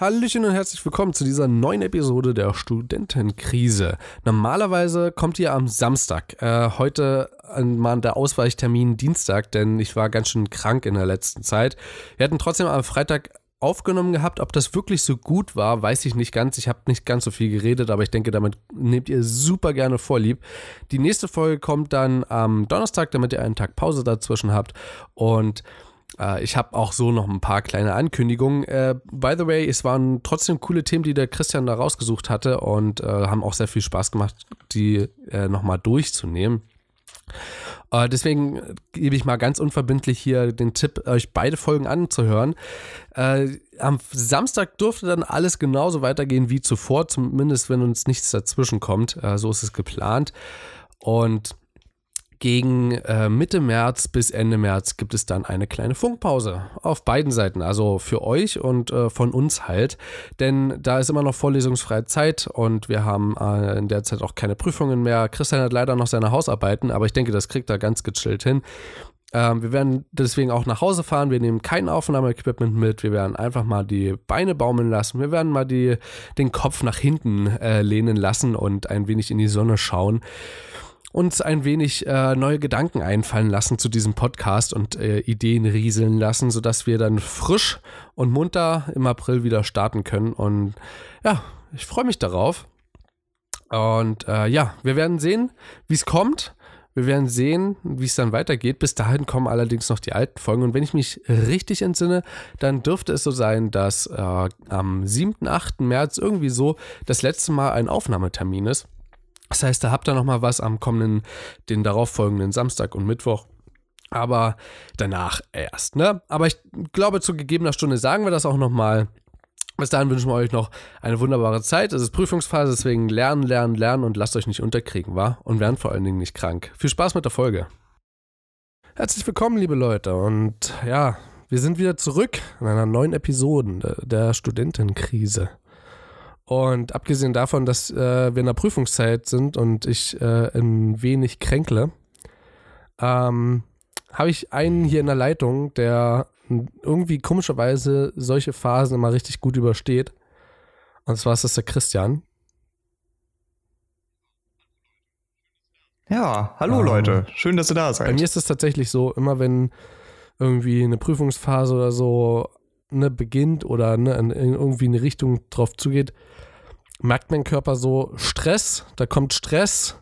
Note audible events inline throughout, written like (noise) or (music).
Hallöchen und herzlich willkommen zu dieser neuen Episode der Studentenkrise. Normalerweise kommt ihr am Samstag. Äh, heute mal der Ausweichtermin Dienstag, denn ich war ganz schön krank in der letzten Zeit. Wir hatten trotzdem am Freitag aufgenommen gehabt. Ob das wirklich so gut war, weiß ich nicht ganz. Ich habe nicht ganz so viel geredet, aber ich denke, damit nehmt ihr super gerne vorlieb. Die nächste Folge kommt dann am Donnerstag, damit ihr einen Tag Pause dazwischen habt. Und äh, ich habe auch so noch ein paar kleine Ankündigungen. Äh, by the way, es waren trotzdem coole Themen, die der Christian da rausgesucht hatte und äh, haben auch sehr viel Spaß gemacht, die äh, nochmal durchzunehmen. Äh, deswegen gebe ich mal ganz unverbindlich hier den Tipp, euch beide Folgen anzuhören. Äh, am Samstag durfte dann alles genauso weitergehen wie zuvor, zumindest wenn uns nichts dazwischen kommt. Äh, so ist es geplant. Und gegen äh, Mitte März bis Ende März gibt es dann eine kleine Funkpause auf beiden Seiten, also für euch und äh, von uns halt. Denn da ist immer noch vorlesungsfreie Zeit und wir haben äh, in der Zeit auch keine Prüfungen mehr. Christian hat leider noch seine Hausarbeiten, aber ich denke, das kriegt er ganz gechillt hin. Ähm, wir werden deswegen auch nach Hause fahren. Wir nehmen kein Aufnahmeequipment mit. Wir werden einfach mal die Beine baumeln lassen. Wir werden mal die, den Kopf nach hinten äh, lehnen lassen und ein wenig in die Sonne schauen uns ein wenig äh, neue Gedanken einfallen lassen zu diesem Podcast und äh, Ideen rieseln lassen, sodass wir dann frisch und munter im April wieder starten können. Und ja, ich freue mich darauf. Und äh, ja, wir werden sehen, wie es kommt. Wir werden sehen, wie es dann weitergeht. Bis dahin kommen allerdings noch die alten Folgen. Und wenn ich mich richtig entsinne, dann dürfte es so sein, dass äh, am 7., 8. März irgendwie so das letzte Mal ein Aufnahmetermin ist. Das heißt, da habt ihr nochmal was am kommenden, den darauffolgenden Samstag und Mittwoch. Aber danach erst, ne? Aber ich glaube, zu gegebener Stunde sagen wir das auch nochmal. Bis dahin wünschen wir euch noch eine wunderbare Zeit. Es ist Prüfungsphase, deswegen lernen, lernen, lernen und lasst euch nicht unterkriegen, wa? Und werden vor allen Dingen nicht krank. Viel Spaß mit der Folge. Herzlich willkommen, liebe Leute. Und ja, wir sind wieder zurück in einer neuen Episode der Studentenkrise. Und abgesehen davon, dass äh, wir in der Prüfungszeit sind und ich äh, ein wenig kränkle, ähm, habe ich einen hier in der Leitung, der irgendwie komischerweise solche Phasen immer richtig gut übersteht. Und zwar ist das der Christian. Ja, hallo ähm, Leute, schön, dass ihr da seid. Bei mir ist es tatsächlich so, immer wenn irgendwie eine Prüfungsphase oder so ne, beginnt oder ne, in, in irgendwie eine Richtung drauf zugeht, merkt mein Körper so Stress, da kommt Stress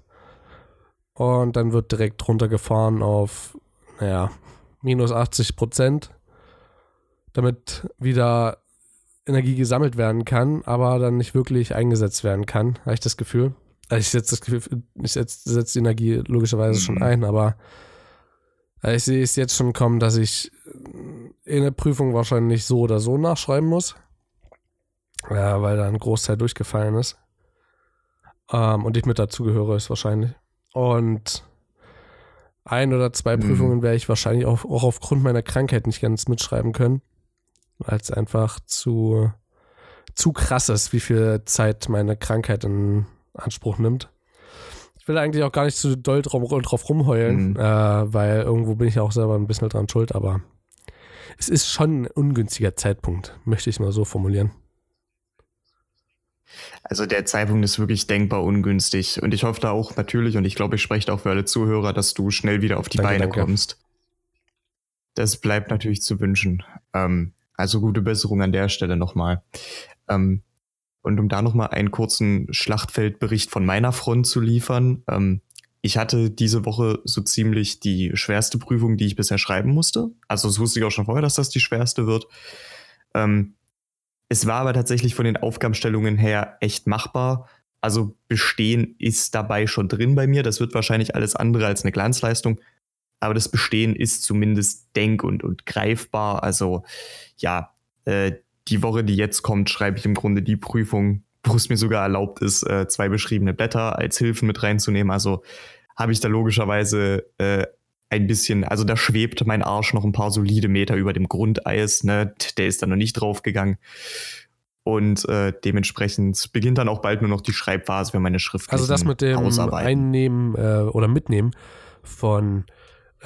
und dann wird direkt runtergefahren auf, naja, minus 80 Prozent, damit wieder Energie gesammelt werden kann, aber dann nicht wirklich eingesetzt werden kann, habe ich das Gefühl. Also ich setze das Gefühl, ich setze setz die Energie logischerweise mhm. schon ein, aber ich sehe es jetzt schon kommen, dass ich in der Prüfung wahrscheinlich so oder so nachschreiben muss. Ja, weil da ein Großteil durchgefallen ist. Ähm, und ich mit dazugehöre, ist wahrscheinlich. Und ein oder zwei mhm. Prüfungen werde ich wahrscheinlich auch, auch aufgrund meiner Krankheit nicht ganz mitschreiben können. Weil es einfach zu, zu krass ist, wie viel Zeit meine Krankheit in Anspruch nimmt. Ich will eigentlich auch gar nicht zu doll drauf, drauf rumheulen, mhm. äh, weil irgendwo bin ich ja auch selber ein bisschen dran schuld, aber es ist schon ein ungünstiger Zeitpunkt, möchte ich mal so formulieren. Also der Zeitpunkt ist wirklich denkbar ungünstig. Und ich hoffe da auch natürlich, und ich glaube, ich spreche auch für alle Zuhörer, dass du schnell wieder auf die danke, Beine danke. kommst. Das bleibt natürlich zu wünschen. Ähm, also gute Besserung an der Stelle nochmal. Ähm, und um da nochmal einen kurzen Schlachtfeldbericht von meiner Front zu liefern. Ähm, ich hatte diese Woche so ziemlich die schwerste Prüfung, die ich bisher schreiben musste. Also das wusste ich auch schon vorher, dass das die schwerste wird. Ähm, es war aber tatsächlich von den Aufgabenstellungen her echt machbar. Also Bestehen ist dabei schon drin bei mir. Das wird wahrscheinlich alles andere als eine Glanzleistung. Aber das Bestehen ist zumindest denk- und, und greifbar. Also ja, äh, die Woche, die jetzt kommt, schreibe ich im Grunde die Prüfung, wo es mir sogar erlaubt ist, äh, zwei beschriebene Blätter als Hilfen mit reinzunehmen. Also habe ich da logischerweise äh, ein bisschen, also da schwebt mein Arsch noch ein paar solide Meter über dem Grundeis, ne? Der ist da noch nicht draufgegangen. Und äh, dementsprechend beginnt dann auch bald nur noch die Schreibphase für meine Schrift. Also das mit dem Einnehmen äh, oder Mitnehmen von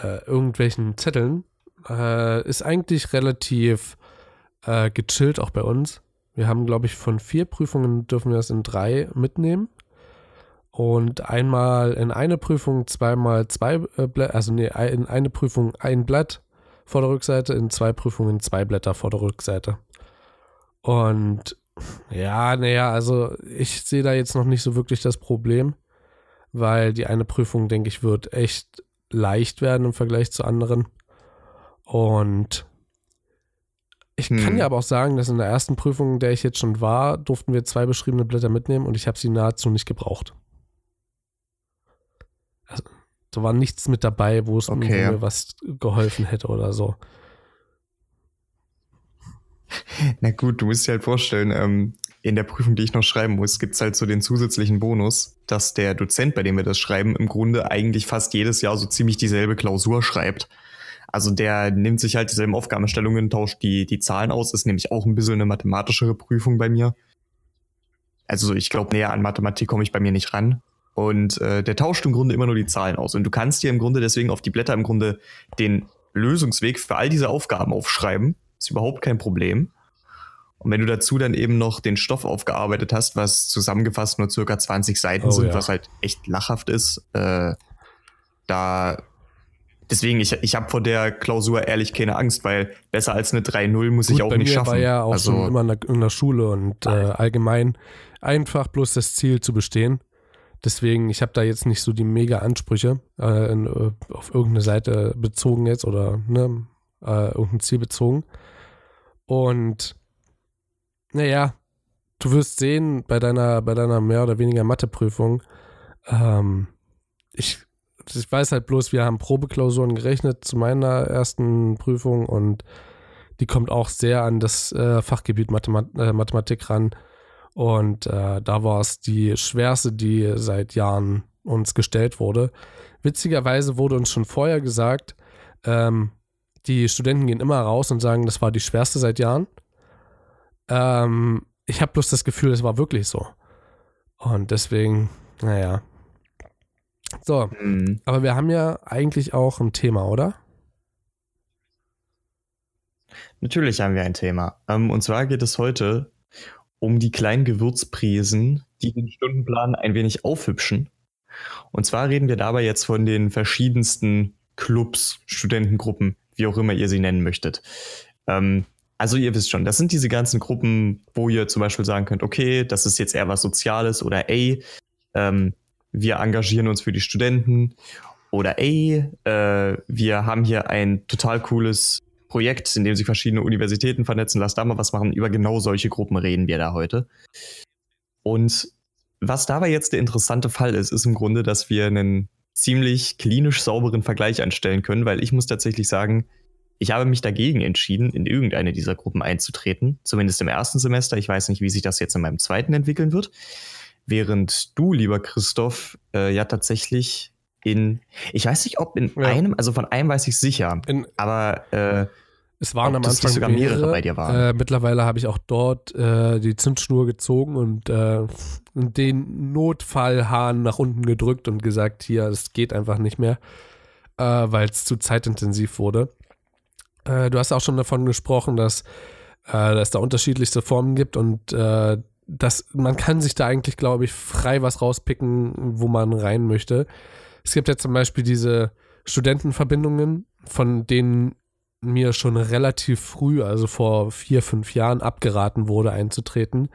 äh, irgendwelchen Zetteln äh, ist eigentlich relativ äh, gechillt auch bei uns. Wir haben, glaube ich, von vier Prüfungen dürfen wir das in drei mitnehmen. Und einmal in eine Prüfung zweimal zwei äh, Blätter, also nee, in eine Prüfung ein Blatt vor der Rückseite, in zwei Prüfungen zwei Blätter vor der Rückseite. Und ja, naja, also ich sehe da jetzt noch nicht so wirklich das Problem, weil die eine Prüfung, denke ich, wird echt leicht werden im Vergleich zu anderen. Und ich hm. kann ja aber auch sagen, dass in der ersten Prüfung, in der ich jetzt schon war, durften wir zwei beschriebene Blätter mitnehmen und ich habe sie nahezu nicht gebraucht. Also, da war nichts mit dabei, wo es okay. mir was geholfen hätte oder so. Na gut, du musst dir halt vorstellen, ähm, in der Prüfung, die ich noch schreiben muss, gibt es halt so den zusätzlichen Bonus, dass der Dozent, bei dem wir das schreiben, im Grunde eigentlich fast jedes Jahr so ziemlich dieselbe Klausur schreibt. Also der nimmt sich halt dieselben Aufgabenstellungen, tauscht die, die Zahlen aus, ist nämlich auch ein bisschen eine mathematischere Prüfung bei mir. Also ich glaube, näher an Mathematik komme ich bei mir nicht ran. Und äh, der tauscht im Grunde immer nur die Zahlen aus. Und du kannst dir im Grunde deswegen auf die Blätter im Grunde den Lösungsweg für all diese Aufgaben aufschreiben. Ist überhaupt kein Problem. Und wenn du dazu dann eben noch den Stoff aufgearbeitet hast, was zusammengefasst nur circa 20 Seiten oh, sind, ja. was halt echt lachhaft ist, äh, da deswegen, ich, ich habe vor der Klausur ehrlich keine Angst, weil besser als eine 3-0 muss Gut, ich auch nicht schaffen. Ich war ja auch also, schon immer in der, in der Schule und äh, allgemein einfach bloß das Ziel zu bestehen. Deswegen, ich habe da jetzt nicht so die mega Ansprüche äh, in, äh, auf irgendeine Seite bezogen jetzt oder ne, äh, irgendein Ziel bezogen. Und naja, du wirst sehen bei deiner, bei deiner mehr oder weniger Matheprüfung, ähm, ich, ich weiß halt bloß, wir haben Probeklausuren gerechnet zu meiner ersten Prüfung und die kommt auch sehr an das äh, Fachgebiet Mathemat äh, Mathematik ran. Und äh, da war es die schwerste, die seit Jahren uns gestellt wurde. Witzigerweise wurde uns schon vorher gesagt, ähm, die Studenten gehen immer raus und sagen, das war die schwerste seit Jahren. Ähm, ich habe bloß das Gefühl, es war wirklich so. Und deswegen, naja. So, mhm. aber wir haben ja eigentlich auch ein Thema, oder? Natürlich haben wir ein Thema. Ähm, und zwar geht es heute um die kleinen Gewürzprisen, die den Stundenplan ein wenig aufhübschen. Und zwar reden wir dabei jetzt von den verschiedensten Clubs, Studentengruppen, wie auch immer ihr sie nennen möchtet. Ähm, also ihr wisst schon, das sind diese ganzen Gruppen, wo ihr zum Beispiel sagen könnt, okay, das ist jetzt eher was Soziales oder ey, ähm, wir engagieren uns für die Studenten oder ey, äh, wir haben hier ein total cooles Projekt, in dem sich verschiedene Universitäten vernetzen, lasst da mal was machen. Über genau solche Gruppen reden wir da heute. Und was dabei jetzt der interessante Fall ist, ist im Grunde, dass wir einen ziemlich klinisch sauberen Vergleich anstellen können, weil ich muss tatsächlich sagen, ich habe mich dagegen entschieden, in irgendeine dieser Gruppen einzutreten, zumindest im ersten Semester. Ich weiß nicht, wie sich das jetzt in meinem zweiten entwickeln wird. Während du, lieber Christoph, äh, ja tatsächlich in, ich weiß nicht, ob in ja. einem, also von einem weiß ich sicher, in, aber äh, es waren am Anfang sogar mehrere, mehrere bei dir waren. Äh, mittlerweile habe ich auch dort äh, die Zündschnur gezogen und äh, den Notfallhahn nach unten gedrückt und gesagt, hier, es geht einfach nicht mehr, äh, weil es zu zeitintensiv wurde. Äh, du hast auch schon davon gesprochen, dass, äh, es da unterschiedlichste Formen gibt und dass man kann sich da eigentlich, glaube ich, frei was rauspicken, wo man rein möchte. Es gibt ja zum Beispiel diese Studentenverbindungen, von denen mir schon relativ früh, also vor vier, fünf Jahren, abgeraten wurde, einzutreten.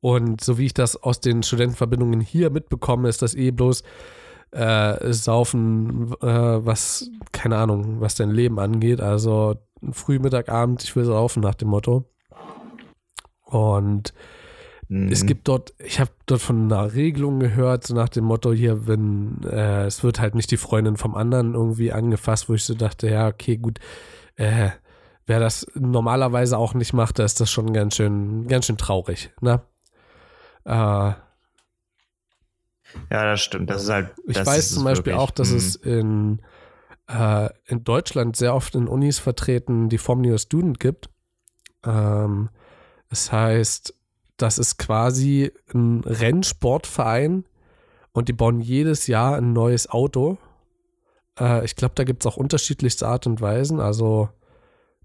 Und so wie ich das aus den Studentenverbindungen hier mitbekomme, ist das eh bloß äh, Saufen, äh, was, keine Ahnung, was dein Leben angeht. Also früh, Mittag, Abend, ich will saufen nach dem Motto. Und mhm. es gibt dort, ich habe dort von einer Regelung gehört, so nach dem Motto hier, wenn äh, es wird halt nicht die Freundin vom anderen irgendwie angefasst, wo ich so dachte, ja, okay, gut, äh, wer das normalerweise auch nicht macht, da ist das schon ganz schön, ganz schön traurig, ne? Äh, ja, das stimmt. Das ist halt. Ich weiß zum Beispiel wirklich. auch, dass mhm. es in, äh, in Deutschland sehr oft in Unis vertreten die Form Your Student gibt. Ähm, das heißt, das ist quasi ein Rennsportverein und die bauen jedes Jahr ein neues Auto. Äh, ich glaube, da gibt es auch unterschiedlichste Art und Weisen. Also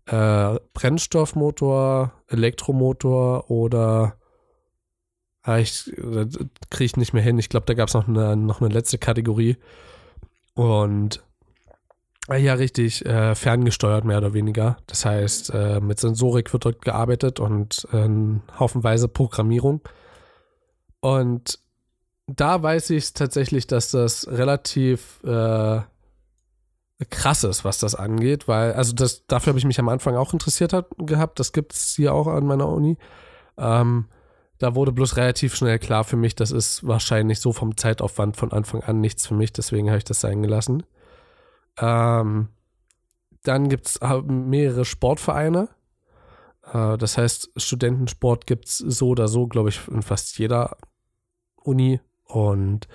äh, Brennstoffmotor, Elektromotor oder ah, ich äh, kriege ich nicht mehr hin. Ich glaube, da gab es noch eine, noch eine letzte Kategorie. Und ah, ja, richtig, äh, ferngesteuert mehr oder weniger. Das heißt, äh, mit Sensorik wird dort gearbeitet und äh, haufenweise Programmierung. Und da weiß ich tatsächlich, dass das relativ äh, krass ist, was das angeht, weil, also das, dafür habe ich mich am Anfang auch interessiert hat, gehabt. Das gibt es hier auch an meiner Uni. Ähm, da wurde bloß relativ schnell klar für mich, das ist wahrscheinlich so vom Zeitaufwand von Anfang an nichts für mich, deswegen habe ich das sein gelassen. Ähm, dann gibt es mehrere Sportvereine. Äh, das heißt, Studentensport gibt es so oder so, glaube ich, in fast jeder Uni. Und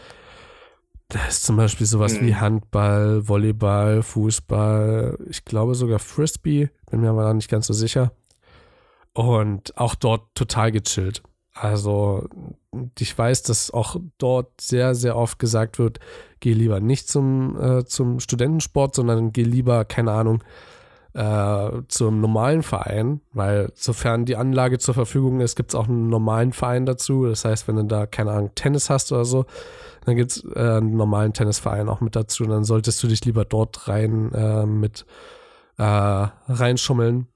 da ist zum Beispiel sowas mhm. wie Handball, Volleyball, Fußball, ich glaube sogar Frisbee, bin mir aber nicht ganz so sicher. Und auch dort total gechillt. Also ich weiß, dass auch dort sehr, sehr oft gesagt wird, geh lieber nicht zum, äh, zum Studentensport, sondern geh lieber, keine Ahnung, äh, zum normalen Verein, weil sofern die Anlage zur Verfügung ist, gibt es auch einen normalen Verein dazu. Das heißt, wenn du da, keine Ahnung, Tennis hast oder so, dann gibt es äh, einen normalen Tennisverein auch mit dazu. Dann solltest du dich lieber dort rein äh, mit äh, reinschummeln,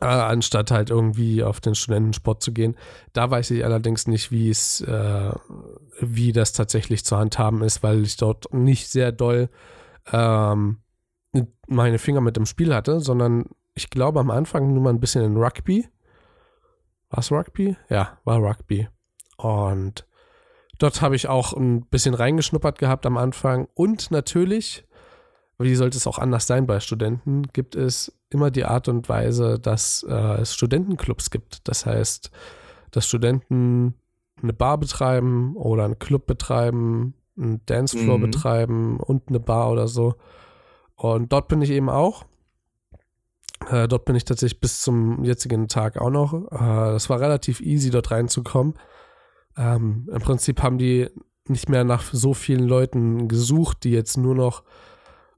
äh, anstatt halt irgendwie auf den Studentensport zu gehen. Da weiß ich allerdings nicht, wie es, wie das tatsächlich zu handhaben ist, weil ich dort nicht sehr doll ähm, meine Finger mit dem Spiel hatte, sondern ich glaube am Anfang nur mal ein bisschen in Rugby. War es Rugby? Ja, war Rugby. Und dort habe ich auch ein bisschen reingeschnuppert gehabt am Anfang. Und natürlich, wie sollte es auch anders sein bei Studenten, gibt es immer die Art und Weise, dass äh, es Studentenclubs gibt. Das heißt, dass Studenten eine Bar betreiben oder einen Club betreiben, einen Dancefloor mhm. betreiben und eine Bar oder so. Und dort bin ich eben auch. Äh, dort bin ich tatsächlich bis zum jetzigen Tag auch noch. Äh, war relativ easy, dort reinzukommen. Ähm, Im Prinzip haben die nicht mehr nach so vielen Leuten gesucht, die jetzt nur noch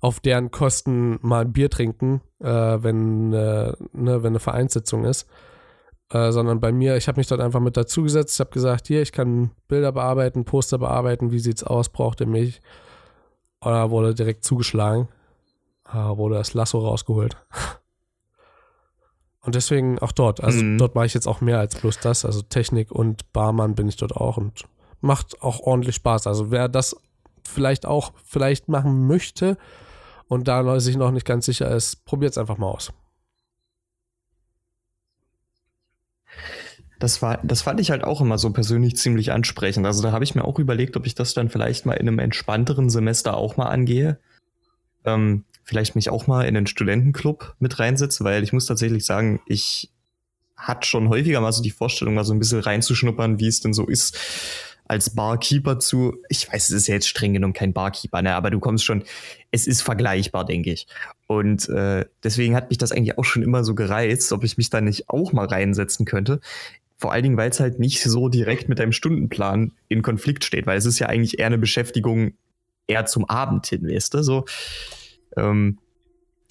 auf deren Kosten mal ein Bier trinken, äh, wenn, äh, ne, wenn eine Vereinssitzung ist. Äh, sondern bei mir, ich habe mich dort einfach mit dazugesetzt, ich habe gesagt, hier, ich kann Bilder bearbeiten, Poster bearbeiten, wie sieht's aus, braucht ihr mich? Oder wurde direkt zugeschlagen wurde das Lasso rausgeholt. Und deswegen auch dort. Also mhm. dort mache ich jetzt auch mehr als bloß das. Also Technik und Barmann bin ich dort auch und macht auch ordentlich Spaß. Also wer das vielleicht auch vielleicht machen möchte und da sich noch nicht ganz sicher ist, probiert es einfach mal aus. Das, war, das fand ich halt auch immer so persönlich ziemlich ansprechend. Also da habe ich mir auch überlegt, ob ich das dann vielleicht mal in einem entspannteren Semester auch mal angehe. Ähm, vielleicht mich auch mal in den Studentenclub mit reinsetze, weil ich muss tatsächlich sagen, ich hatte schon häufiger mal so die Vorstellung, mal so ein bisschen reinzuschnuppern, wie es denn so ist, als Barkeeper zu, ich weiß, es ist ja jetzt streng genommen kein Barkeeper, ne, aber du kommst schon, es ist vergleichbar, denke ich. Und äh, deswegen hat mich das eigentlich auch schon immer so gereizt, ob ich mich da nicht auch mal reinsetzen könnte. Vor allen Dingen, weil es halt nicht so direkt mit deinem Stundenplan in Konflikt steht, weil es ist ja eigentlich eher eine Beschäftigung eher zum Abend hin, weißt du, so ähm,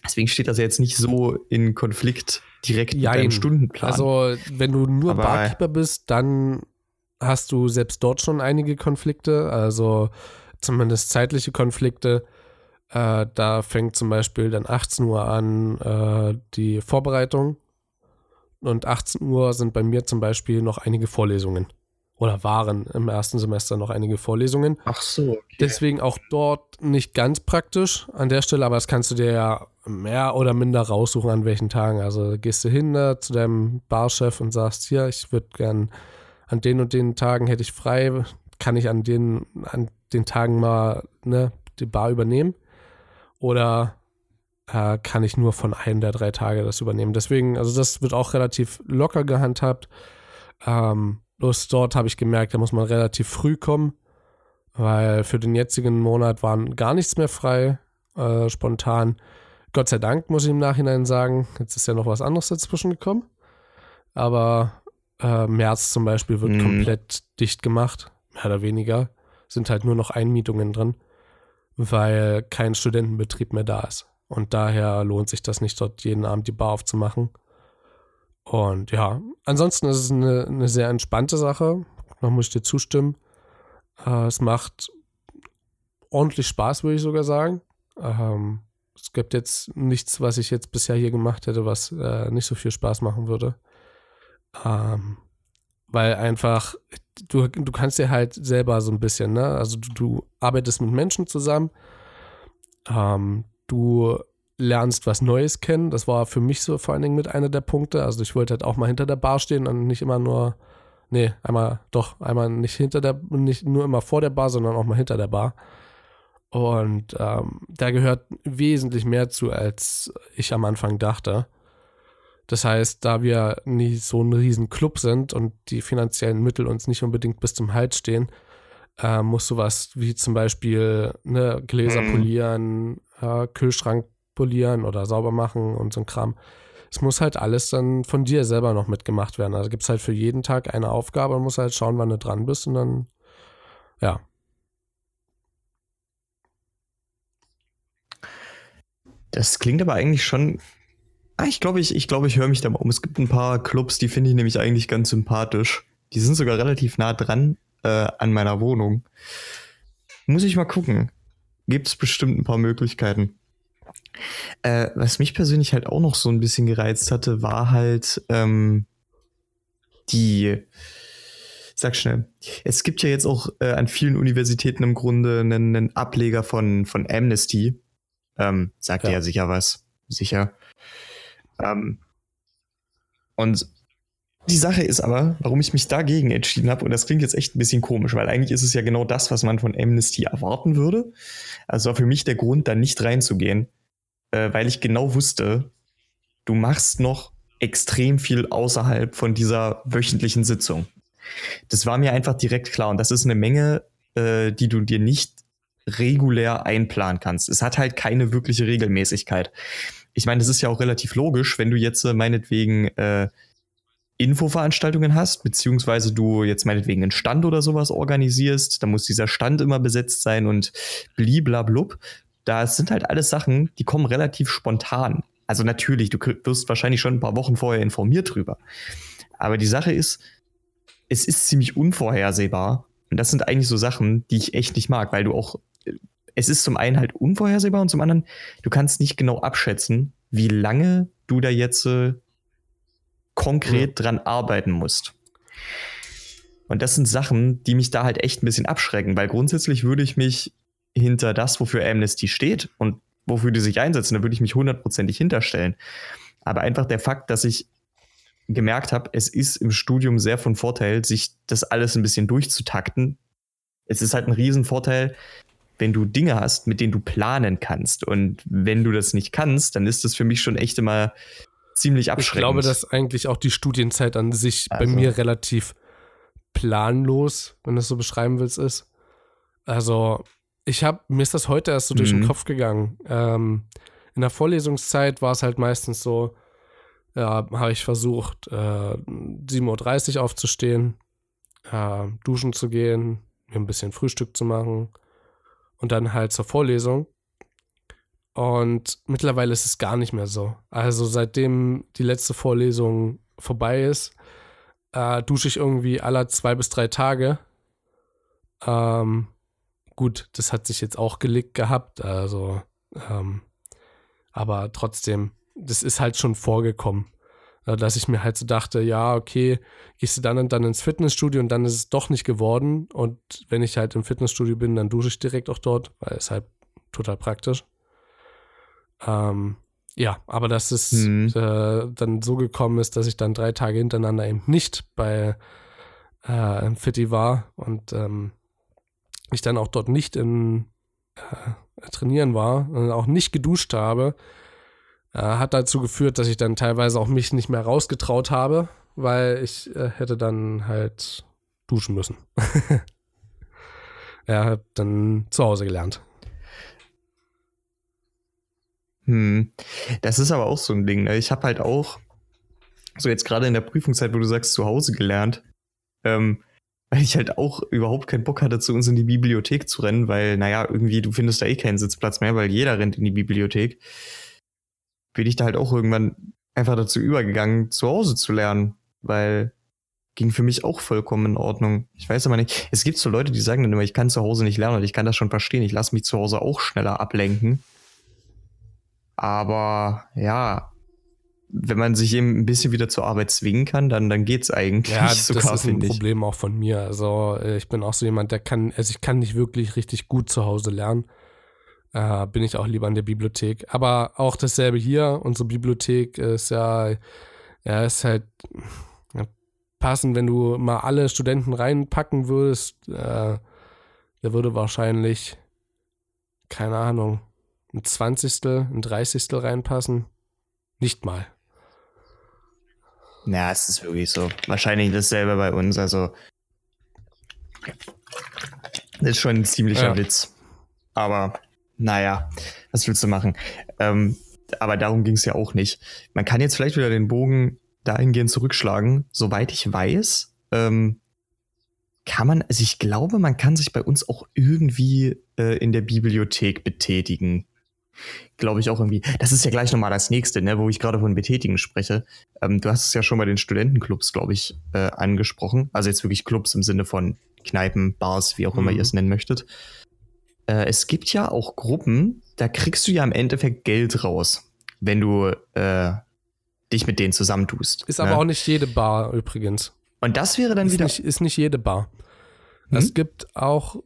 deswegen steht das ja jetzt nicht so in Konflikt direkt Jein. mit deinem Stundenplan. Also, wenn du nur Aber Barkeeper bist, dann hast du selbst dort schon einige Konflikte, also zumindest zeitliche Konflikte. Äh, da fängt zum Beispiel dann 18 Uhr an äh, die Vorbereitung. Und 18 Uhr sind bei mir zum Beispiel noch einige Vorlesungen oder waren im ersten Semester noch einige Vorlesungen. Ach so. Okay. Deswegen auch dort nicht ganz praktisch an der Stelle, aber das kannst du dir ja mehr oder minder raussuchen, an welchen Tagen. Also gehst du hin da, zu deinem Barchef und sagst, hier, ich würde gern an den und den Tagen hätte ich frei, kann ich an den, an den Tagen mal ne, die Bar übernehmen? Oder äh, kann ich nur von einem der drei Tage das übernehmen? Deswegen, also das wird auch relativ locker gehandhabt. Ähm, Bloß dort habe ich gemerkt, da muss man relativ früh kommen, weil für den jetzigen Monat waren gar nichts mehr frei, äh, spontan. Gott sei Dank, muss ich im Nachhinein sagen. Jetzt ist ja noch was anderes dazwischen gekommen. Aber äh, März zum Beispiel wird mhm. komplett dicht gemacht, mehr oder weniger. Sind halt nur noch Einmietungen drin, weil kein Studentenbetrieb mehr da ist. Und daher lohnt sich das nicht, dort jeden Abend die Bar aufzumachen. Und ja, ansonsten ist es eine, eine sehr entspannte Sache. Da muss ich dir zustimmen. Äh, es macht ordentlich Spaß, würde ich sogar sagen. Ähm, es gibt jetzt nichts, was ich jetzt bisher hier gemacht hätte, was äh, nicht so viel Spaß machen würde. Ähm, weil einfach, du, du kannst dir halt selber so ein bisschen, ne? Also du, du arbeitest mit Menschen zusammen, ähm, du lernst was Neues kennen. Das war für mich so vor allen Dingen mit einer der Punkte. Also ich wollte halt auch mal hinter der Bar stehen und nicht immer nur, nee, einmal doch, einmal nicht hinter der, nicht nur immer vor der Bar, sondern auch mal hinter der Bar. Und ähm, da gehört wesentlich mehr zu, als ich am Anfang dachte. Das heißt, da wir nicht so ein riesen Club sind und die finanziellen Mittel uns nicht unbedingt bis zum Hals stehen, äh, muss sowas wie zum Beispiel ne, Gläser mhm. polieren, äh, Kühlschrank polieren oder sauber machen und so ein Kram. Es muss halt alles dann von dir selber noch mitgemacht werden. Also gibt es halt für jeden Tag eine Aufgabe und muss halt schauen, wann du dran bist und dann, ja. Das klingt aber eigentlich schon Ah, ich glaube, ich, ich, glaub, ich höre mich da mal um. Es gibt ein paar Clubs, die finde ich nämlich eigentlich ganz sympathisch. Die sind sogar relativ nah dran äh, an meiner Wohnung. Muss ich mal gucken. Gibt es bestimmt ein paar Möglichkeiten. Äh, was mich persönlich halt auch noch so ein bisschen gereizt hatte, war halt ähm, die. Sag schnell. Es gibt ja jetzt auch äh, an vielen Universitäten im Grunde einen, einen Ableger von, von Amnesty. Ähm, sagt ja. ja sicher was. Sicher. Ähm, und die Sache ist aber, warum ich mich dagegen entschieden habe, und das klingt jetzt echt ein bisschen komisch, weil eigentlich ist es ja genau das, was man von Amnesty erwarten würde. Also war für mich der Grund, da nicht reinzugehen, äh, weil ich genau wusste, du machst noch extrem viel außerhalb von dieser wöchentlichen Sitzung. Das war mir einfach direkt klar und das ist eine Menge, äh, die du dir nicht regulär einplanen kannst. Es hat halt keine wirkliche Regelmäßigkeit ich meine, das ist ja auch relativ logisch, wenn du jetzt äh, meinetwegen äh, Infoveranstaltungen hast, beziehungsweise du jetzt meinetwegen einen Stand oder sowas organisierst, dann muss dieser Stand immer besetzt sein und bliblablub. Das sind halt alles Sachen, die kommen relativ spontan. Also natürlich, du wirst wahrscheinlich schon ein paar Wochen vorher informiert drüber. Aber die Sache ist, es ist ziemlich unvorhersehbar. Und das sind eigentlich so Sachen, die ich echt nicht mag, weil du auch es ist zum einen halt unvorhersehbar und zum anderen, du kannst nicht genau abschätzen, wie lange du da jetzt äh, konkret ja. dran arbeiten musst. Und das sind Sachen, die mich da halt echt ein bisschen abschrecken, weil grundsätzlich würde ich mich hinter das, wofür Amnesty steht und wofür die sich einsetzen, da würde ich mich hundertprozentig hinterstellen. Aber einfach der Fakt, dass ich gemerkt habe, es ist im Studium sehr von Vorteil, sich das alles ein bisschen durchzutakten. Es ist halt ein Riesenvorteil, wenn du Dinge hast, mit denen du planen kannst. Und wenn du das nicht kannst, dann ist das für mich schon echt immer ziemlich abschreckend. Ich glaube, dass eigentlich auch die Studienzeit an sich also. bei mir relativ planlos, wenn du es so beschreiben willst, ist. Also, ich habe, mir ist das heute erst so durch mhm. den Kopf gegangen. Ähm, in der Vorlesungszeit war es halt meistens so, ja, habe ich versucht, äh, 7.30 Uhr aufzustehen, äh, duschen zu gehen, mir ein bisschen Frühstück zu machen, und dann halt zur Vorlesung. Und mittlerweile ist es gar nicht mehr so. Also seitdem die letzte Vorlesung vorbei ist, äh, dusche ich irgendwie alle zwei bis drei Tage. Ähm, gut, das hat sich jetzt auch gelegt gehabt, also, ähm, aber trotzdem, das ist halt schon vorgekommen. Äh, dass ich mir halt so dachte, ja, okay, gehst du dann und dann ins Fitnessstudio und dann ist es doch nicht geworden. Und wenn ich halt im Fitnessstudio bin, dann dusche ich direkt auch dort, weil es halt total praktisch. Ähm, ja, aber dass es mhm. äh, dann so gekommen ist, dass ich dann drei Tage hintereinander eben nicht bei äh, im Fitti war und ähm, ich dann auch dort nicht im äh, Trainieren war und auch nicht geduscht habe, äh, hat dazu geführt, dass ich dann teilweise auch mich nicht mehr rausgetraut habe, weil ich äh, hätte dann halt duschen müssen. (laughs) ja, hab dann zu Hause gelernt. Hm. Das ist aber auch so ein Ding. Ne? Ich habe halt auch, so jetzt gerade in der Prüfungszeit, wo du sagst, zu Hause gelernt, ähm, weil ich halt auch überhaupt keinen Bock hatte, zu uns in die Bibliothek zu rennen, weil, naja, irgendwie, du findest da eh keinen Sitzplatz mehr, weil jeder rennt in die Bibliothek. Bin ich da halt auch irgendwann einfach dazu übergegangen, zu Hause zu lernen, weil ging für mich auch vollkommen in Ordnung. Ich weiß aber nicht, es gibt so Leute, die sagen dann immer, ich kann zu Hause nicht lernen und ich kann das schon verstehen, ich lasse mich zu Hause auch schneller ablenken. Aber ja, wenn man sich eben ein bisschen wieder zur Arbeit zwingen kann, dann, dann geht's eigentlich ja, (laughs) sogar, das ist ein Problem auch von mir. Also äh, ich bin auch so jemand, der kann, also ich kann nicht wirklich richtig gut zu Hause lernen. Äh, bin ich auch lieber in der Bibliothek. Aber auch dasselbe hier. Unsere Bibliothek ist ja, ja, ist halt ja, passend, wenn du mal alle Studenten reinpacken würdest. Äh, der würde wahrscheinlich, keine Ahnung, ein Zwanzigstel, ein Dreißigstel reinpassen. Nicht mal. Ja, es ist wirklich so. Wahrscheinlich dasselbe bei uns. Also, das ist schon ein ziemlicher ja. Witz. Aber, naja, was willst du machen? Ähm, aber darum ging es ja auch nicht. Man kann jetzt vielleicht wieder den Bogen dahingehend zurückschlagen. Soweit ich weiß, ähm, kann man, also ich glaube, man kann sich bei uns auch irgendwie äh, in der Bibliothek betätigen glaube ich auch irgendwie. Das ist ja gleich nochmal das nächste, ne, wo ich gerade von Betätigen spreche. Ähm, du hast es ja schon bei den Studentenclubs, glaube ich, äh, angesprochen. Also jetzt wirklich Clubs im Sinne von Kneipen, Bars, wie auch immer mhm. ihr es nennen möchtet. Äh, es gibt ja auch Gruppen, da kriegst du ja im Endeffekt Geld raus, wenn du äh, dich mit denen zusammentust. Ist ne? aber auch nicht jede Bar übrigens. Und das wäre dann ist wieder. Nicht, ist nicht jede Bar. Mhm. Es gibt auch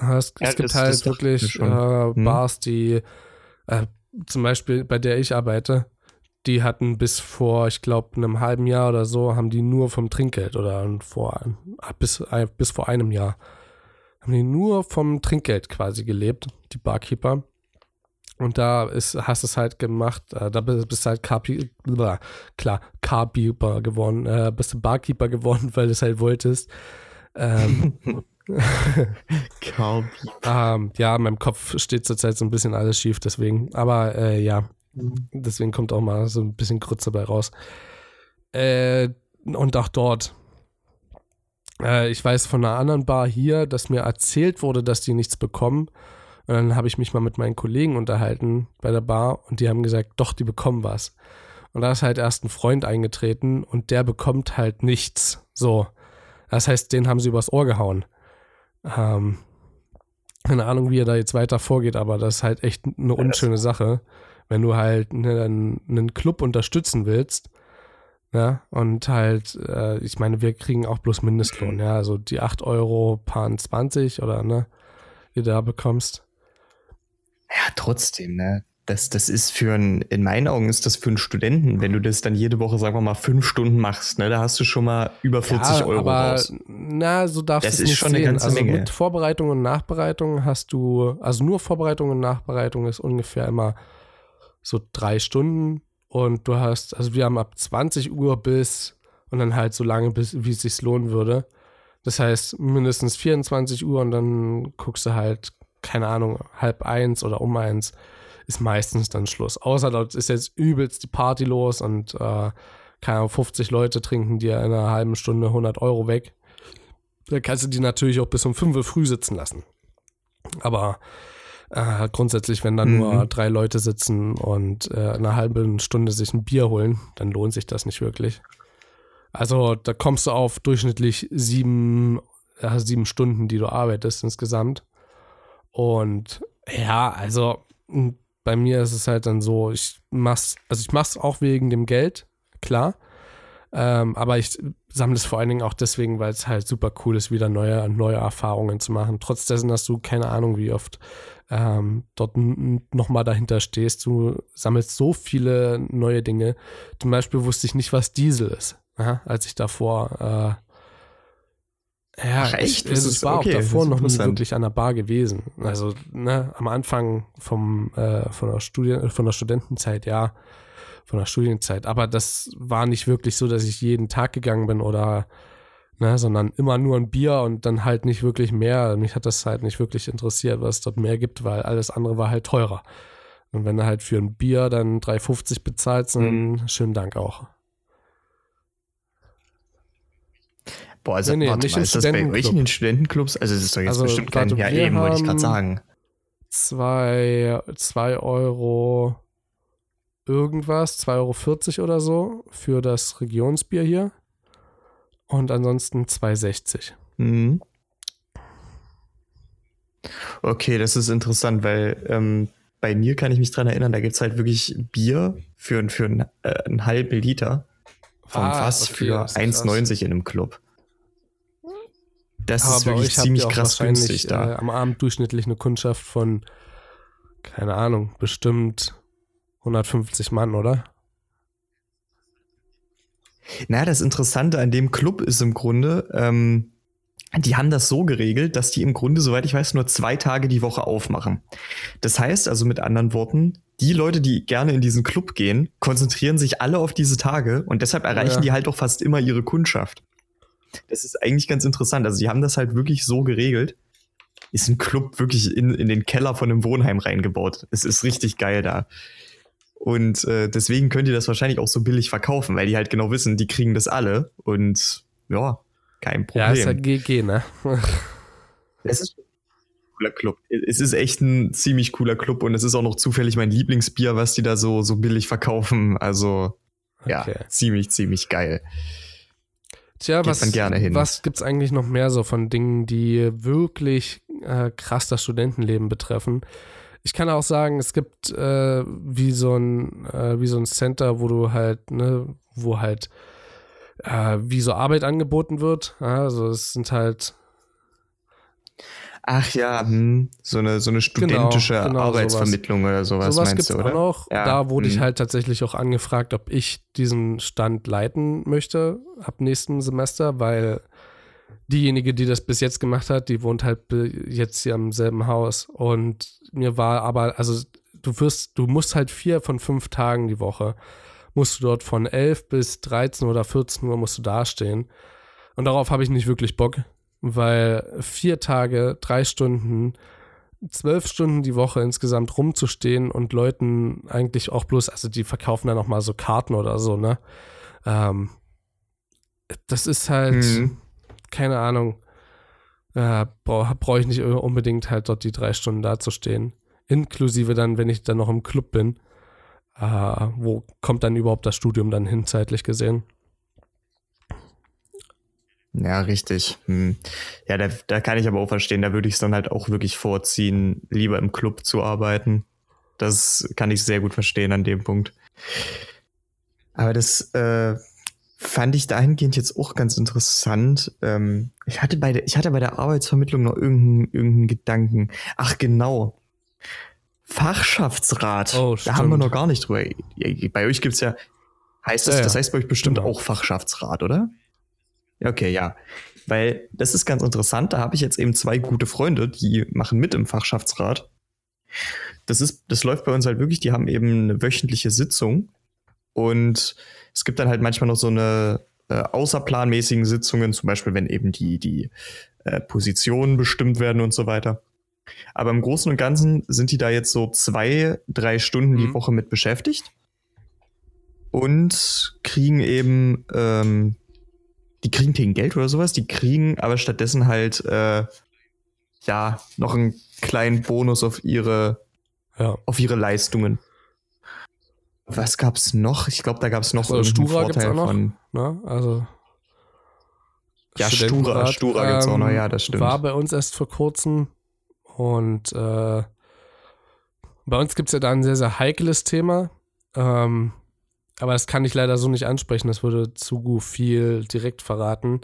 es, ja, es gibt das, halt das wirklich äh, hm. Bars, die äh, zum Beispiel bei der ich arbeite, die hatten bis vor, ich glaube, einem halben Jahr oder so, haben die nur vom Trinkgeld oder vor bis, äh, bis vor einem Jahr haben die nur vom Trinkgeld quasi gelebt, die Barkeeper. Und da ist, hast du es halt gemacht, äh, da bist du halt Carpi, klar, Carkeeper geworden, äh, bist du Barkeeper geworden, (laughs) weil du es halt wolltest. Ähm, (laughs) (laughs) Kaum. ähm, ja, in meinem Kopf steht zurzeit so ein bisschen alles schief, deswegen. Aber äh, ja, mhm. deswegen kommt auch mal so ein bisschen Krütze bei raus. Äh, und auch dort. Äh, ich weiß von einer anderen Bar hier, dass mir erzählt wurde, dass die nichts bekommen. Und dann habe ich mich mal mit meinen Kollegen unterhalten bei der Bar und die haben gesagt, doch, die bekommen was. Und da ist halt erst ein Freund eingetreten und der bekommt halt nichts. So. Das heißt, den haben sie übers Ohr gehauen. Ähm, keine Ahnung, wie er da jetzt weiter vorgeht, aber das ist halt echt eine unschöne Sache, wenn du halt einen, einen Club unterstützen willst. Ja, und halt, äh, ich meine, wir kriegen auch bloß Mindestlohn, ja, also die 8 Euro paar 20 oder, ne, die du da bekommst. Ja, trotzdem, ne? Das, das ist für ein, in meinen Augen ist das für einen Studenten, wenn du das dann jede Woche, sagen wir mal, fünf Stunden machst, ne, da hast du schon mal über 40 ja, Euro aber, raus. Na, so darfst du es nicht schon sehen. Also Menge. mit Vorbereitung und Nachbereitung hast du, also nur Vorbereitung und Nachbereitung ist ungefähr immer so drei Stunden und du hast, also wir haben ab 20 Uhr bis und dann halt so lange, bis, wie es sich lohnen würde. Das heißt mindestens 24 Uhr und dann guckst du halt, keine Ahnung, halb eins oder um eins ist meistens dann Schluss. Außer dort ist jetzt übelst die Party los und äh, keine Ahnung, 50 Leute trinken dir in einer halben Stunde 100 Euro weg. Da kannst du die natürlich auch bis um 5 Uhr früh sitzen lassen. Aber äh, grundsätzlich, wenn da mhm. nur drei Leute sitzen und äh, in einer halben Stunde sich ein Bier holen, dann lohnt sich das nicht wirklich. Also da kommst du auf durchschnittlich sieben, äh, sieben Stunden, die du arbeitest insgesamt. Und ja, also bei mir ist es halt dann so, ich mach's, also ich mach's auch wegen dem Geld, klar. Ähm, aber ich sammle es vor allen Dingen auch deswegen, weil es halt super cool ist, wieder neue, neue Erfahrungen zu machen. Trotz dessen, dass du keine Ahnung, wie oft ähm, dort nochmal dahinter stehst. Du sammelst so viele neue Dinge. Zum Beispiel wusste ich nicht, was Diesel ist, ja, als ich davor äh, ja, Ach, echt? Ich, also es war okay, auch davor noch nie wirklich an der Bar gewesen. Also, ne, am Anfang vom, äh, von, der Studien, von der Studentenzeit, ja, von der Studienzeit. Aber das war nicht wirklich so, dass ich jeden Tag gegangen bin oder, ne, sondern immer nur ein Bier und dann halt nicht wirklich mehr. Mich hat das halt nicht wirklich interessiert, was es dort mehr gibt, weil alles andere war halt teurer. Und wenn du halt für ein Bier dann 3,50 bezahlst, dann mhm. schönen Dank auch. Boah, also nee, nee, warte nicht mal, ist das bei euch in den Studentenclubs? Also das ist doch jetzt also, bestimmt kein, ja eben, wollte ich gerade sagen. Zwei, zwei Euro irgendwas, 2,40 Euro oder so für das Regionsbier hier. Und ansonsten 2,60. Mhm. Okay, das ist interessant, weil ähm, bei mir kann ich mich dran erinnern, da gibt es halt wirklich Bier für, für ein, äh, einen halben Liter vom ah, Fass okay, für 1,90 in einem Club. Das Aber ist wirklich ziemlich krass günstig da. Äh, am Abend durchschnittlich eine Kundschaft von, keine Ahnung, bestimmt 150 Mann, oder? Na, das Interessante an dem Club ist im Grunde, ähm, die haben das so geregelt, dass die im Grunde, soweit ich weiß, nur zwei Tage die Woche aufmachen. Das heißt also mit anderen Worten, die Leute, die gerne in diesen Club gehen, konzentrieren sich alle auf diese Tage und deshalb erreichen ja. die halt auch fast immer ihre Kundschaft. Das ist eigentlich ganz interessant. Also, die haben das halt wirklich so geregelt. Ist ein Club wirklich in, in den Keller von einem Wohnheim reingebaut. Es ist richtig geil da. Und äh, deswegen könnt ihr das wahrscheinlich auch so billig verkaufen, weil die halt genau wissen, die kriegen das alle. Und ja, kein Problem. Ja, ist halt GG, ne? es ist ein cooler Club. Es ist echt ein ziemlich cooler Club und es ist auch noch zufällig mein Lieblingsbier, was die da so, so billig verkaufen. Also, ja, okay. ziemlich, ziemlich geil. Tja, Geht was, was gibt es eigentlich noch mehr so von Dingen, die wirklich äh, krass das Studentenleben betreffen? Ich kann auch sagen, es gibt äh, wie so ein äh, wie so ein Center, wo du halt, ne, wo halt äh, wie so Arbeit angeboten wird. Also es sind halt Ach ja, hm. so eine so eine studentische genau, genau, Arbeitsvermittlung sowas. oder sowas, sowas meinst du, oder? Auch noch. Ja. Da wurde hm. ich halt tatsächlich auch angefragt, ob ich diesen Stand leiten möchte ab nächstem Semester, weil diejenige, die das bis jetzt gemacht hat, die wohnt halt jetzt hier im selben Haus und mir war aber, also du wirst, du musst halt vier von fünf Tagen die Woche musst du dort von 11 bis 13 oder 14 Uhr musst du dastehen. Und darauf habe ich nicht wirklich Bock, weil vier Tage, drei Stunden, zwölf Stunden die Woche insgesamt rumzustehen und Leuten eigentlich auch bloß, also die verkaufen dann auch mal so Karten oder so, ne? Ähm, das ist halt, mhm. keine Ahnung, äh, brauche brauch ich nicht unbedingt halt dort die drei Stunden dazustehen. Inklusive dann, wenn ich dann noch im Club bin äh, wo kommt dann überhaupt das Studium dann hin, zeitlich gesehen? Ja, richtig. Hm. Ja, da, da kann ich aber auch verstehen, da würde ich es dann halt auch wirklich vorziehen, lieber im Club zu arbeiten. Das kann ich sehr gut verstehen an dem Punkt. Aber das äh, fand ich dahingehend jetzt auch ganz interessant. Ähm, ich, hatte bei der, ich hatte bei der Arbeitsvermittlung noch irgendeinen, irgendeinen Gedanken. Ach, genau. Fachschaftsrat. Oh, da haben wir noch gar nicht drüber. Bei euch gibt es ja, heißt das, ja, ja. das heißt bei euch bestimmt auch Fachschaftsrat, oder? Okay, ja. Weil das ist ganz interessant. Da habe ich jetzt eben zwei gute Freunde, die machen mit im Fachschaftsrat. Das ist, das läuft bei uns halt wirklich, die haben eben eine wöchentliche Sitzung und es gibt dann halt manchmal noch so eine äh, außerplanmäßigen Sitzungen, zum Beispiel, wenn eben die, die äh, Positionen bestimmt werden und so weiter. Aber im Großen und Ganzen sind die da jetzt so zwei, drei Stunden mhm. die Woche mit beschäftigt und kriegen eben, ähm, die kriegen kein Geld oder sowas, die kriegen aber stattdessen halt, äh, ja, noch einen kleinen Bonus auf ihre, ja. auf ihre Leistungen. Was gab's noch? Ich glaube, da gab's noch also, Stura Vorteil noch, von. Ne? Also ja, Stura, Stura ähm, gibt's auch noch, ja, das stimmt. War bei uns erst vor kurzem und äh, bei uns gibt es ja da ein sehr, sehr heikles Thema. Ähm, aber das kann ich leider so nicht ansprechen. Das würde zu viel direkt verraten.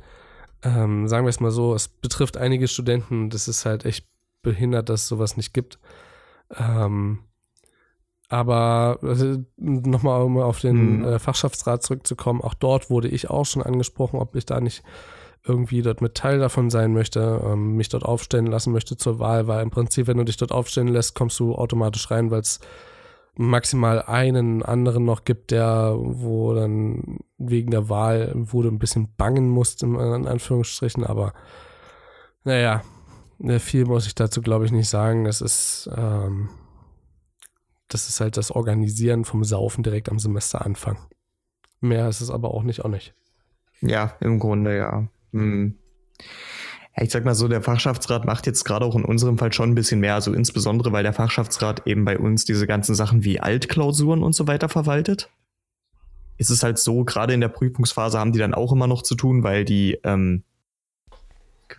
Ähm, sagen wir es mal so, es betrifft einige Studenten. Das ist halt echt behindert, dass es sowas nicht gibt. Ähm, aber also, nochmal, um auf den mhm. äh, Fachschaftsrat zurückzukommen, auch dort wurde ich auch schon angesprochen, ob ich da nicht irgendwie dort mit Teil davon sein möchte, ähm, mich dort aufstellen lassen möchte zur Wahl, weil im Prinzip, wenn du dich dort aufstellen lässt, kommst du automatisch rein, weil es maximal einen anderen noch gibt, der, wo dann wegen der Wahl wurde ein bisschen bangen musst, in, in Anführungsstrichen, aber naja, ne, viel muss ich dazu, glaube ich, nicht sagen. Das ist, ähm, das ist halt das Organisieren vom Saufen direkt am Semesteranfang. Mehr ist es aber auch nicht, auch nicht. Ja, im Grunde ja. Hm. Ja, ich sag mal so, der Fachschaftsrat macht jetzt gerade auch in unserem Fall schon ein bisschen mehr, also insbesondere, weil der Fachschaftsrat eben bei uns diese ganzen Sachen wie Altklausuren und so weiter verwaltet. Ist es halt so, gerade in der Prüfungsphase haben die dann auch immer noch zu tun, weil die ähm,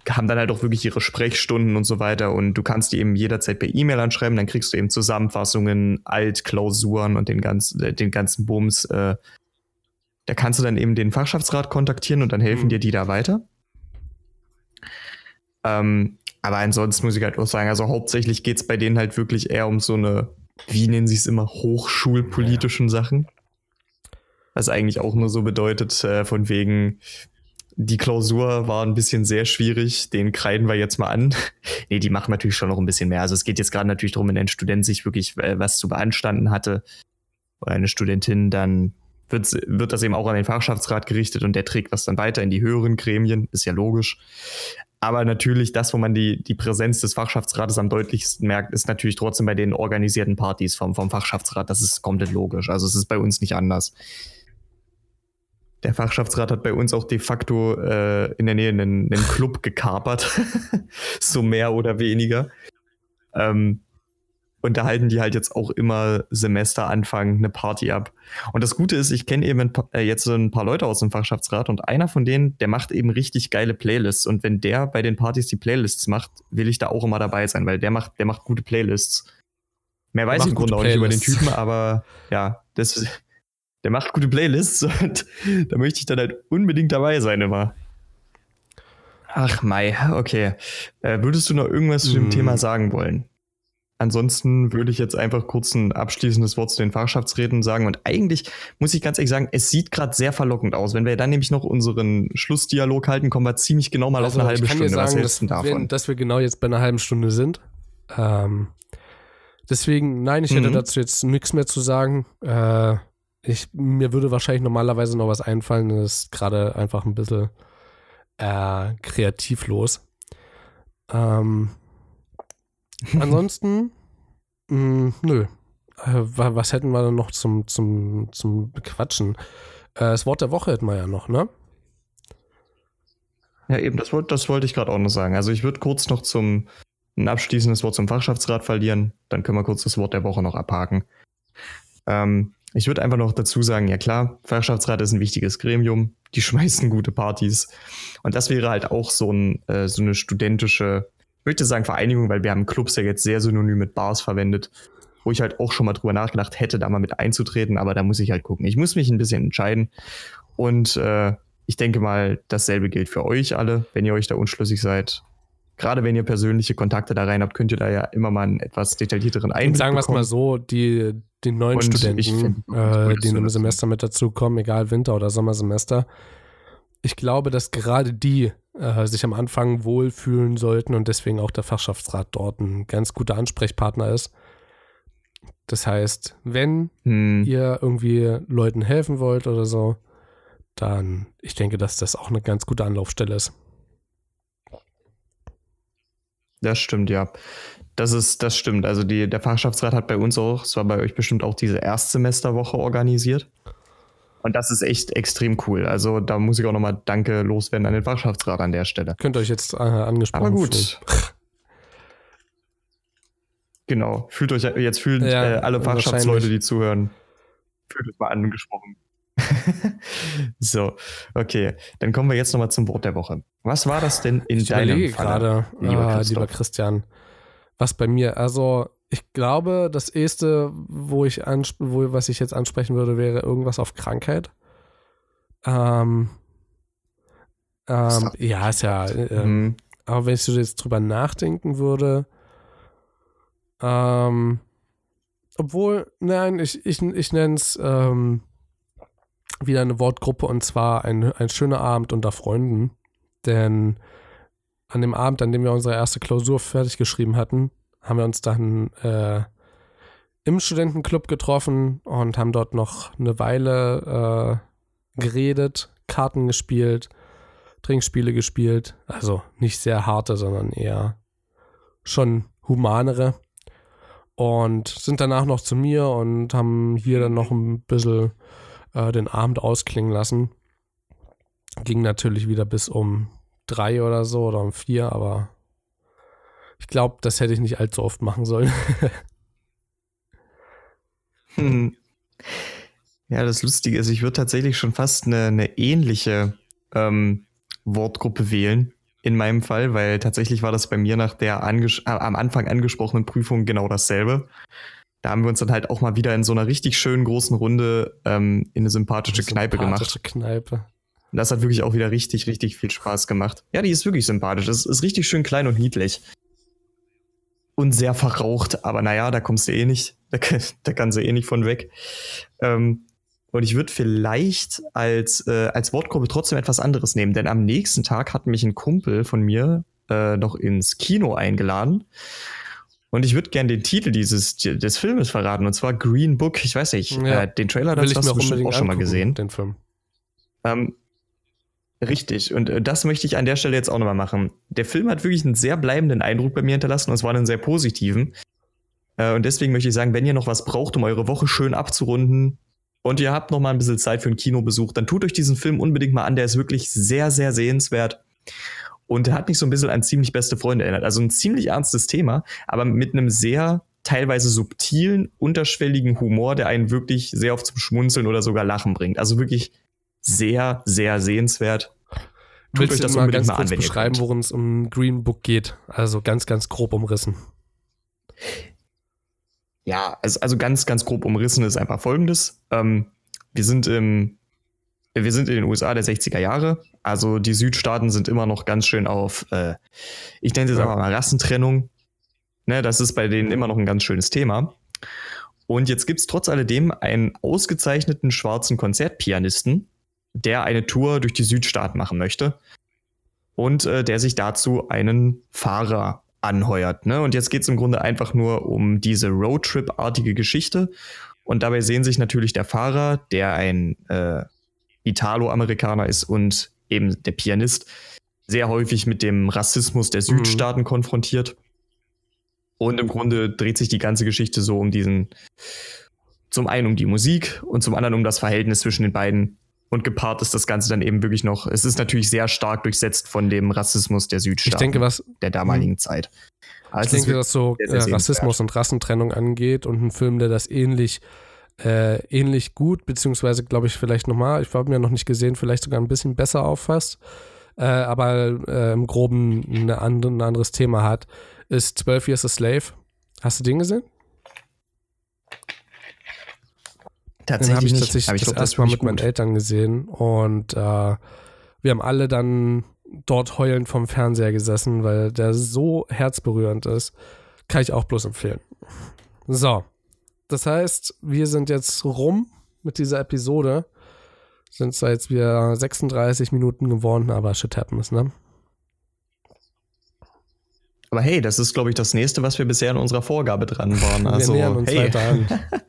haben dann halt auch wirklich ihre Sprechstunden und so weiter und du kannst die eben jederzeit per E-Mail anschreiben, dann kriegst du eben Zusammenfassungen, Altklausuren und den ganzen, äh, den ganzen Bums. Äh, da kannst du dann eben den Fachschaftsrat kontaktieren und dann helfen mhm. dir die da weiter. Ähm, aber ansonsten muss ich halt auch sagen, also hauptsächlich geht es bei denen halt wirklich eher um so eine, wie nennen sie es immer, hochschulpolitischen ja. Sachen. Was eigentlich auch nur so bedeutet, äh, von wegen, die Klausur war ein bisschen sehr schwierig, den kreiden wir jetzt mal an. (laughs) nee, die machen natürlich schon noch ein bisschen mehr. Also es geht jetzt gerade natürlich darum, wenn ein Student sich wirklich äh, was zu beanstanden hatte oder eine Studentin, dann wird, wird das eben auch an den Fachschaftsrat gerichtet und der trägt was dann weiter in die höheren Gremien, ist ja logisch. Aber natürlich, das, wo man die, die Präsenz des Fachschaftsrates am deutlichsten merkt, ist natürlich trotzdem bei den organisierten Partys vom, vom Fachschaftsrat. Das ist komplett logisch. Also es ist bei uns nicht anders. Der Fachschaftsrat hat bei uns auch de facto äh, in der Nähe einen, einen Club gekapert. (laughs) so mehr oder weniger. Ähm, und da halten die halt jetzt auch immer Semesteranfang eine Party ab. Und das Gute ist, ich kenne eben äh, jetzt so ein paar Leute aus dem Fachschaftsrat und einer von denen, der macht eben richtig geile Playlists. Und wenn der bei den Partys die Playlists macht, will ich da auch immer dabei sein, weil der macht, der macht gute Playlists. Mehr weiß ich im Grunde auch nicht über den Typen, aber ja, das, der macht gute Playlists und (laughs) da möchte ich dann halt unbedingt dabei sein immer. Ach, Mai, okay. Äh, würdest du noch irgendwas zu dem. Thema sagen wollen? Ansonsten würde ich jetzt einfach kurz ein abschließendes Wort zu den Fachschaftsräten sagen. Und eigentlich muss ich ganz ehrlich sagen, es sieht gerade sehr verlockend aus. Wenn wir dann nämlich noch unseren Schlussdialog halten, kommen wir ziemlich genau mal also auf eine halbe Stunde. Sagen, Was hältst du davon? Wir, dass wir genau jetzt bei einer halben Stunde sind. Ähm, deswegen, nein, ich hätte mhm. dazu jetzt nichts mehr zu sagen. Äh, ich, mir würde wahrscheinlich normalerweise noch was einfallen. Das ist gerade einfach ein bisschen äh, kreativlos. Ähm, Ansonsten, mh, mm, nö. Äh, was hätten wir noch zum, zum, zum Quatschen? Äh, das Wort der Woche hätten wir ja noch, ne? Ja, eben, das, das wollte ich gerade auch noch sagen. Also ich würde kurz noch zum ein abschließendes Wort zum Fachschaftsrat verlieren. Dann können wir kurz das Wort der Woche noch abhaken. Ähm, ich würde einfach noch dazu sagen, ja klar, Fachschaftsrat ist ein wichtiges Gremium, die (laughs) schmeißen gute Partys. Und das wäre halt auch so, ein, äh, so eine studentische möchte sagen Vereinigung, weil wir haben Clubs ja jetzt sehr synonym mit Bars verwendet, wo ich halt auch schon mal drüber nachgedacht hätte, da mal mit einzutreten, aber da muss ich halt gucken. Ich muss mich ein bisschen entscheiden und äh, ich denke mal, dasselbe gilt für euch alle, wenn ihr euch da unschlüssig seid. Gerade wenn ihr persönliche Kontakte da rein habt, könnt ihr da ja immer mal einen etwas detaillierteren Einblick Sagen wir es mal so, die, die neuen und Studenten, find, äh, die in einem Semester mit dazukommen, egal Winter- oder Sommersemester, ich glaube, dass gerade die äh, sich am Anfang wohlfühlen sollten und deswegen auch der Fachschaftsrat dort ein ganz guter Ansprechpartner ist. Das heißt, wenn hm. ihr irgendwie Leuten helfen wollt oder so, dann ich denke, dass das auch eine ganz gute Anlaufstelle ist. Das stimmt, ja. Das ist, das stimmt. Also die, der Fachschaftsrat hat bei uns auch, es war bei euch bestimmt auch diese Erstsemesterwoche organisiert. Und das ist echt extrem cool. Also da muss ich auch nochmal Danke loswerden an den Fachschaftsrat an der Stelle. Könnt ihr euch jetzt äh, angesprochen Aber gut. (laughs) genau. Fühlt euch jetzt fühlt ja, äh, alle Fachschaftsleute, die zuhören, fühlt euch mal angesprochen. (laughs) so, okay. Dann kommen wir jetzt nochmal zum Wort der Woche. Was war das denn in ich deinem Fall? gerade, lieber, ah, lieber Christian. Was bei mir, also ich glaube, das erste, wo ich wo, was ich jetzt ansprechen würde, wäre irgendwas auf Krankheit. Ähm, ähm, ja, ist ja. Äh, mhm. Aber wenn ich so jetzt drüber nachdenken würde, ähm, obwohl, nein, ich, ich, ich nenne es ähm, wieder eine Wortgruppe und zwar ein, ein schöner Abend unter Freunden. Denn an dem Abend, an dem wir unsere erste Klausur fertig geschrieben hatten, haben wir uns dann äh, im Studentenclub getroffen und haben dort noch eine Weile äh, geredet, Karten gespielt, Trinkspiele gespielt. Also nicht sehr harte, sondern eher schon humanere. Und sind danach noch zu mir und haben hier dann noch ein bisschen äh, den Abend ausklingen lassen. Ging natürlich wieder bis um drei oder so oder um vier, aber ich glaube, das hätte ich nicht allzu oft machen sollen. (laughs) hm. Ja, das Lustige ist, ich würde tatsächlich schon fast eine, eine ähnliche ähm, Wortgruppe wählen in meinem Fall, weil tatsächlich war das bei mir nach der am Anfang angesprochenen Prüfung genau dasselbe. Da haben wir uns dann halt auch mal wieder in so einer richtig schönen großen Runde ähm, in eine sympathische, eine Kneipe sympathische gemacht. Kneipe. Und das hat wirklich auch wieder richtig, richtig viel Spaß gemacht. Ja, die ist wirklich sympathisch. Es ist richtig schön klein und niedlich. Und sehr verraucht, aber naja, da kommst du eh nicht. (laughs) Da, da kannst du eh nicht von weg. Ähm, und ich würde vielleicht als, äh, als Wortgruppe trotzdem etwas anderes nehmen, denn am nächsten Tag hat mich ein Kumpel von mir äh, noch ins Kino eingeladen. Und ich würde gerne den Titel dieses des Filmes verraten, und zwar Green Book. Ich weiß nicht, ja. äh, den Trailer dazu hast du auch schon mal gesehen. Den Film. Ähm, richtig. Und äh, das möchte ich an der Stelle jetzt auch nochmal machen. Der Film hat wirklich einen sehr bleibenden Eindruck bei mir hinterlassen, und zwar einen sehr positiven. Äh, und deswegen möchte ich sagen, wenn ihr noch was braucht, um eure Woche schön abzurunden, und ihr habt noch mal ein bisschen Zeit für einen Kinobesuch, dann tut euch diesen Film unbedingt mal an. Der ist wirklich sehr, sehr sehenswert. Und er hat mich so ein bisschen an ziemlich beste Freunde erinnert. Also ein ziemlich ernstes Thema, aber mit einem sehr teilweise subtilen, unterschwelligen Humor, der einen wirklich sehr oft zum Schmunzeln oder sogar Lachen bringt. Also wirklich sehr, sehr sehenswert. Tut Willst euch das mal ganz mal kurz an, beschreiben, worum es um Green Book geht? Also ganz, ganz grob umrissen. Ja, also, also ganz, ganz grob umrissen ist einfach folgendes. Ähm, wir sind im, wir sind in den USA der 60er Jahre. Also die Südstaaten sind immer noch ganz schön auf, äh, ich nenne es jetzt einfach mal Rassentrennung. Ne, das ist bei denen immer noch ein ganz schönes Thema. Und jetzt gibt es trotz alledem einen ausgezeichneten schwarzen Konzertpianisten, der eine Tour durch die Südstaaten machen möchte. Und äh, der sich dazu einen Fahrer anheuert. Ne? Und jetzt geht es im Grunde einfach nur um diese Roadtrip-artige Geschichte. Und dabei sehen sich natürlich der Fahrer, der ein äh, Italo-Amerikaner ist und eben der Pianist, sehr häufig mit dem Rassismus der mhm. Südstaaten mhm. konfrontiert. Und im Grunde dreht sich die ganze Geschichte so um diesen, zum einen um die Musik und zum anderen um das Verhältnis zwischen den beiden und gepaart ist das Ganze dann eben wirklich noch, es ist natürlich sehr stark durchsetzt von dem Rassismus der Südstaaten ich denke, was, der damaligen hm. Zeit. Also ich denke, was so sehr, sehr äh, Rassismus und Rassentrennung angeht und ein Film, der das ähnlich, äh, ähnlich gut, beziehungsweise glaube ich vielleicht nochmal, ich habe mir noch nicht gesehen, vielleicht sogar ein bisschen besser auffasst, äh, aber äh, im Groben eine andere, ein anderes Thema hat, ist 12 Years a Slave. Hast du den gesehen? Tatsächlich den habe ich tatsächlich hab ich das erste Mal mit gut. meinen Eltern gesehen und äh, wir haben alle dann dort heulend vom Fernseher gesessen, weil der so herzberührend ist. Kann ich auch bloß empfehlen. So, das heißt, wir sind jetzt rum mit dieser Episode. Sind zwar jetzt wieder 36 Minuten geworden, aber shit happens, ne? Aber hey, das ist, glaube ich, das nächste, was wir bisher in unserer Vorgabe dran waren. (laughs) Also, wir nähern uns hey. weiter an. (laughs)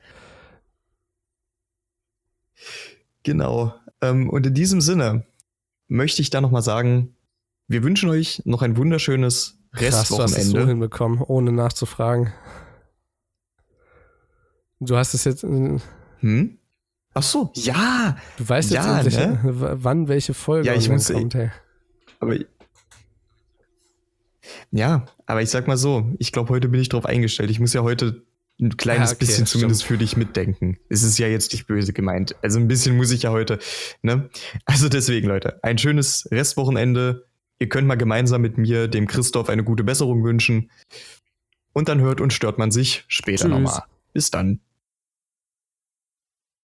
Genau. Ähm, und in diesem Sinne möchte ich da nochmal sagen, wir wünschen euch noch ein wunderschönes Restwochenende. Krass, du hast es so hinbekommen, ohne nachzufragen. Du hast es jetzt. Äh, hm? Ach so, ja. Du weißt jetzt ja, endlich, ne? wann welche Folge ja, ich muss, kommt. Hey. Aber ja, aber ich sag mal so, ich glaube, heute bin ich drauf eingestellt. Ich muss ja heute ein kleines ja, okay, bisschen zumindest stimmt. für dich mitdenken. Es ist ja jetzt nicht böse gemeint. Also ein bisschen muss ich ja heute, ne? Also deswegen, Leute, ein schönes Restwochenende. Ihr könnt mal gemeinsam mit mir dem Christoph eine gute Besserung wünschen. Und dann hört und stört man sich später nochmal. Bis dann.